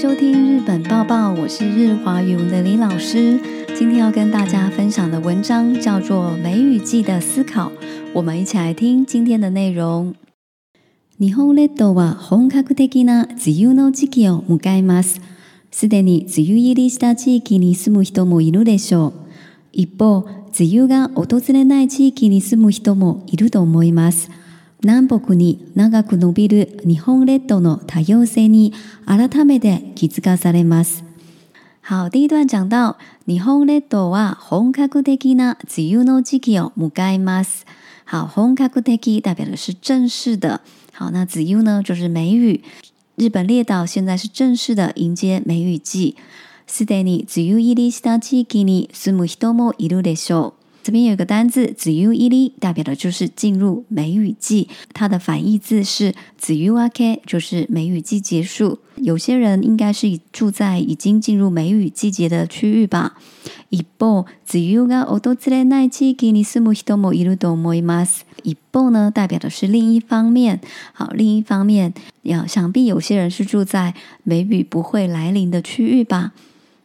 收听日本报报，我是日华语文的李老师。今天要跟大家分享的文章叫做《梅雨季的思考》，我们一起来听今天的内容。日本列島は本格的な梅雨の時期を迎えます。すでに梅雨入りした地域に住む人もいるでしょう。一方、梅雨が訪れない地域に住む人もいると思います。南北に長く伸びる日本列島の多様性に改めて気づかされます。好，第一段讲到日本列島は本格的な梅雨の時期を迎えます。好，本格的代表的是正式的。好，那紫柚呢就是梅雨。日本列島现在是正式的迎接梅雨季。すでに梅雨入りした地域に住む人もいるでしょう。这边有个单字 z u y e l 代表的就是进入梅雨季，它的反义字是 z u a k 就是梅雨季结束。有些人应该是住在已经进入梅雨季节的区域吧。ibou zuyaga odotze naiki kinisumu hito mo yudomoimas i b o 呢代表的是另一方面，好，另一方面要想必有些人是住在梅雨不会来临的区域吧。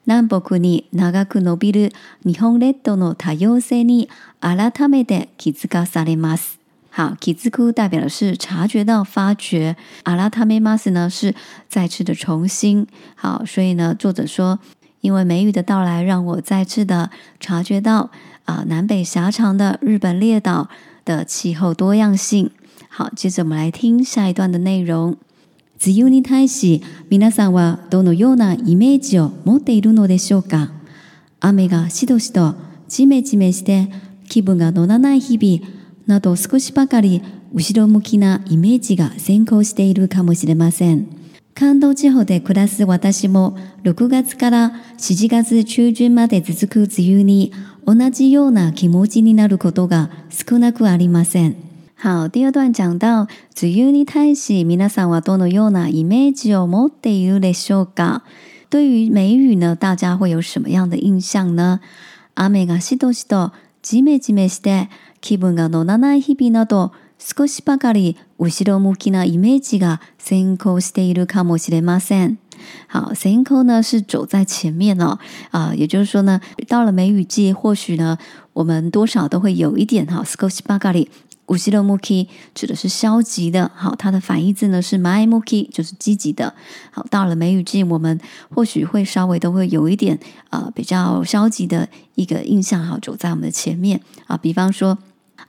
南北に長く伸びる日本列島の多様性に改めて気づかされます。好，気づく，表的是察觉到、发觉；改めてます呢，是再次的、重新。好，所以呢，作者说，因为梅雨的到来，让我再次的察觉到啊，南北狭长的日本列岛的气候多样性。好，接着我们来听下一段的内容。梅雨に対し皆さんはどのようなイメージを持っているのでしょうか雨がしどしとじめじめして気分が乗らない日々など少しばかり後ろ向きなイメージが先行しているかもしれません。関東地方で暮らす私も6月から7月中旬まで続く梅雨に同じような気持ちになることが少なくありません。好，第二段讲到梅雨に対し皆さんはどのようなイメージを持っているでしょうか？对于梅雨呢，大家会有什么样的印象呢？雨がしとしと、じめじめして気分が乗らない日々など、少しばかり後ろ向きなイメージが先行しているかもしれません。好，先行呢是走在前面哦，啊、呃，也就是说呢，到了梅雨季，或许呢，我们多少都会有一点哈 s c o t c 五西的 m u k 指的是消极的，好，它的反义字呢是 my m u k 就是积极的。好，到了梅雨季，我们或许会稍微都会有一点啊，比较消极的一个印象，好走在我们的前面啊。比方说，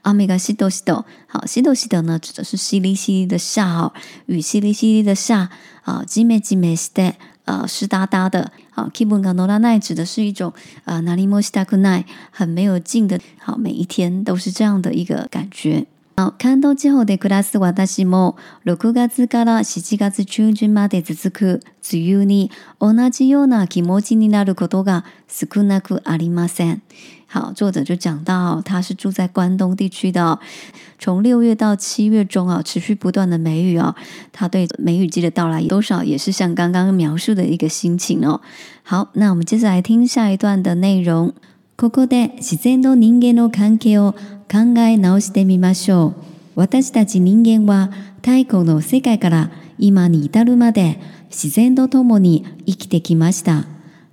阿米嘎西多西多，好西多西豆呢指的是淅沥淅沥的下好雨，淅沥淅沥的下啊，吉美吉美 stay。啊，湿哒哒的啊，kibun ga norai 指的是一种啊，nani mo shi taku ni，很没有劲的，好每一天都是这样的一个感觉。啊，关地方で暮らす私も、6月から7月中旬まで続く梅雨に同じような気持ちになることが少なくありません。好，作者就讲到，他是住在关东地区的，从六月到七月中啊，持续不断的梅雨啊，他对梅雨季的到来多少也是像刚刚描述的一个心情哦。好，那我们接着来听下一段的内容。ここで自然と人間の関係を考え直してみましょう。私たち人間は太古の世界から今に至るまで自然と共に生きてきました。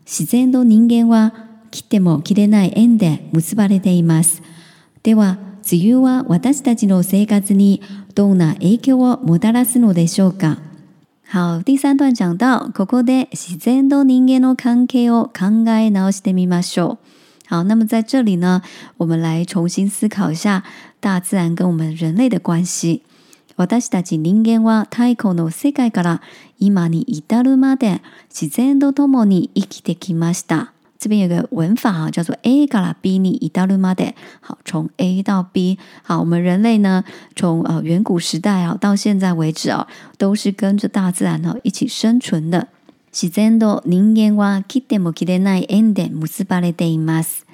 自然と人間は切っても切れない縁で結ばれています。では、梅雨は私たちの生活にどんな影響をもたらすのでしょうか好、第三段讲到、ここで自然と人間の関係を考え直してみましょう。好，那么在这里呢，我们来重新思考一下大自然跟我们人类的关系。太这边有个文法叫做 A から B に至るまで，好，从 A 到 B。好，我们人类呢，从呃远古时代啊到现在为止啊，都是跟着大自然呢一起生存的。自然と人間は切っても切れない縁で結ばれています。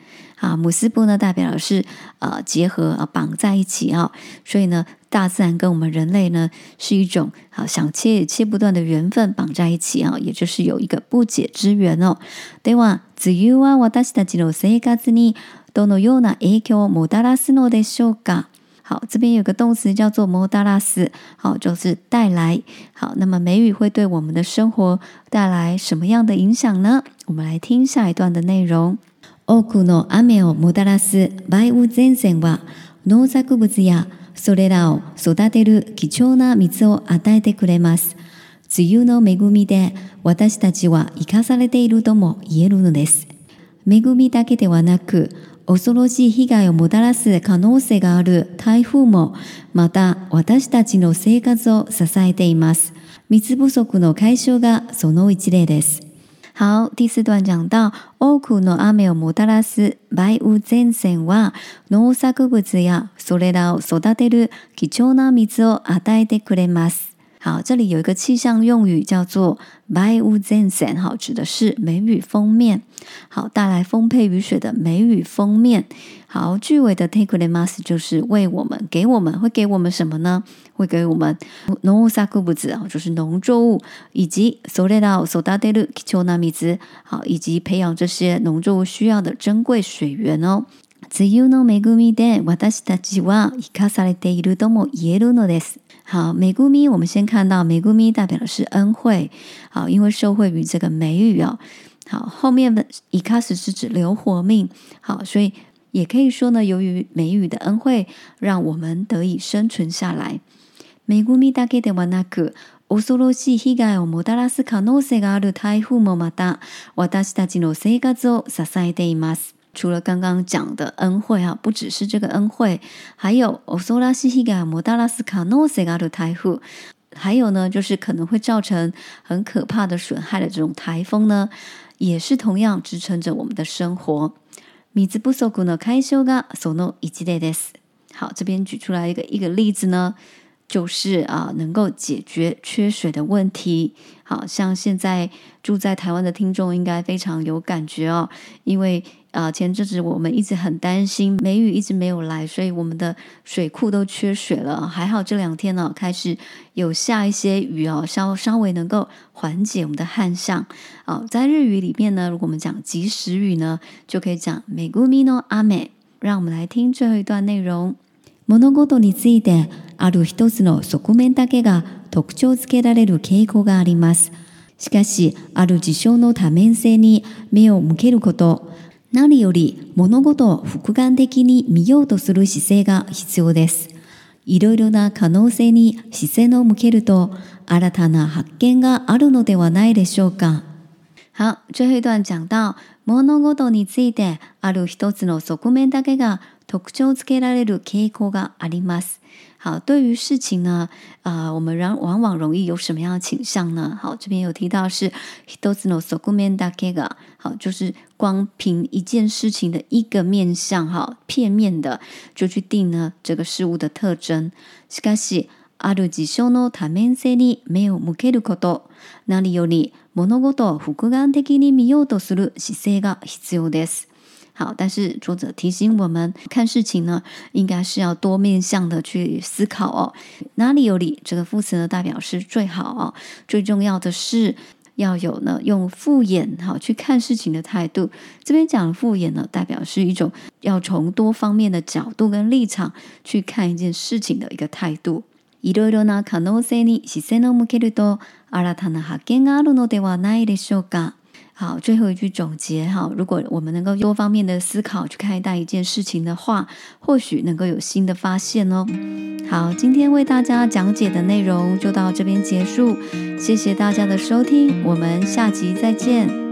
啊，姆斯布呢，代表的是呃结合啊，绑在一起啊。所以呢，大自然跟我们人类呢，是一种啊想切也切不断的缘分，绑在一起啊，也就是有一个不解之缘的。では、自由は私たちの生活にどのような影響をもたらすのでしょうか？好，这边有个动词叫做 m o d a r a s 好，就是带来。好，那么梅雨会对我们的生活带来什么样的影响呢？我们来听下一段的内容。多くの雨をもたらす梅雨前線は、農作物やそれらを育てる貴重な水を与えてくれます。梅雨の恵みで私たちは生かされているとも言えるのです。恵みだけではなく恐ろしい被害をもたらす可能性がある台風も、また私たちの生活を支えています。水不足の解消がその一例です。好，第四段讲到多くの雨をもたらす梅雨前線は農作物やそれらを育てる貴重な水を与えてくれます。好，这里有一个气象用语叫做 b y i u z e n s e n 好，指的是梅雨封面，好，带来丰沛雨水的梅雨封面。好，句尾的 takelemas 就是为我们给我们会给我们什么呢？会给我们农作物种子啊，就是农作物以及 sodado sodadelu kichonami 子好，以及培养这些农作物需要的珍贵水源哦。子優の恵みで私たちは生かされているとも言えるのです。好，恵み我们先看到恵み代表的是恩惠，好，因为受惠于这个美雨哦。好，后面的一カス是指留活命，好，所以也可以说呢，由于美雨的恩惠，让我们得以生存下来。恵みだけでもなく、オソロシヒガオモダラスカノセがある台風もまた私たちの生活を支えています。除了刚刚讲的恩惠啊，不只是这个恩惠，还有欧苏拉西西嘎摩达拉斯卡诺西嘎的台风，还有呢，就是可能会造成很可怕的损害的这种台风呢，也是同样支撑着我们的生活。米兹布索古纳开修嘎索诺伊吉德德斯，好，这边举出来一个一个例子呢。就是啊，能够解决缺水的问题。好像现在住在台湾的听众应该非常有感觉哦，因为啊，前阵子我们一直很担心梅雨一直没有来，所以我们的水库都缺水了。还好这两天呢，开始有下一些雨哦，稍稍微能够缓解我们的旱象。哦，在日语里面呢，如果我们讲及时雨呢，就可以讲“美诺阿美，让我们来听最后一段内容。物事についてある一つの側面だけが特徴づけられる傾向があります。しかし、ある事象の多面性に目を向けること、何より物事を複眼的に見ようとする姿勢が必要です。いろいろな可能性に視線を向けると、新たな発見があるのではないでしょうか。好，最後一段讲到，物事についてある一つの側面だけが特徴付けられる傾向があります。好，对于事情呢，啊、呃，我们往往往容易有什么样的倾向呢？好，这边有提到是一つの側面だけが，好，就是光凭一件事情的一个面相，哈，片面的就去定呢这个事物的特征。しかし、ある事象の多面性に目を向けること、何より物事を複眼的に見ようとする姿勢が必要です。好，但是作者提醒我们，看事情呢，应该是要多面向的去思考哦。哪里有理，这个副词呢，代表是最好哦，最重要的是要有呢，用复眼好去看事情的态度。这边讲的复眼呢，代表是一种要从多方面的角度跟立场去看一件事情的一个态度。好，最后一句总结哈，如果我们能够多方面的思考去看待一件事情的话，或许能够有新的发现哦。好，今天为大家讲解的内容就到这边结束，谢谢大家的收听，我们下集再见。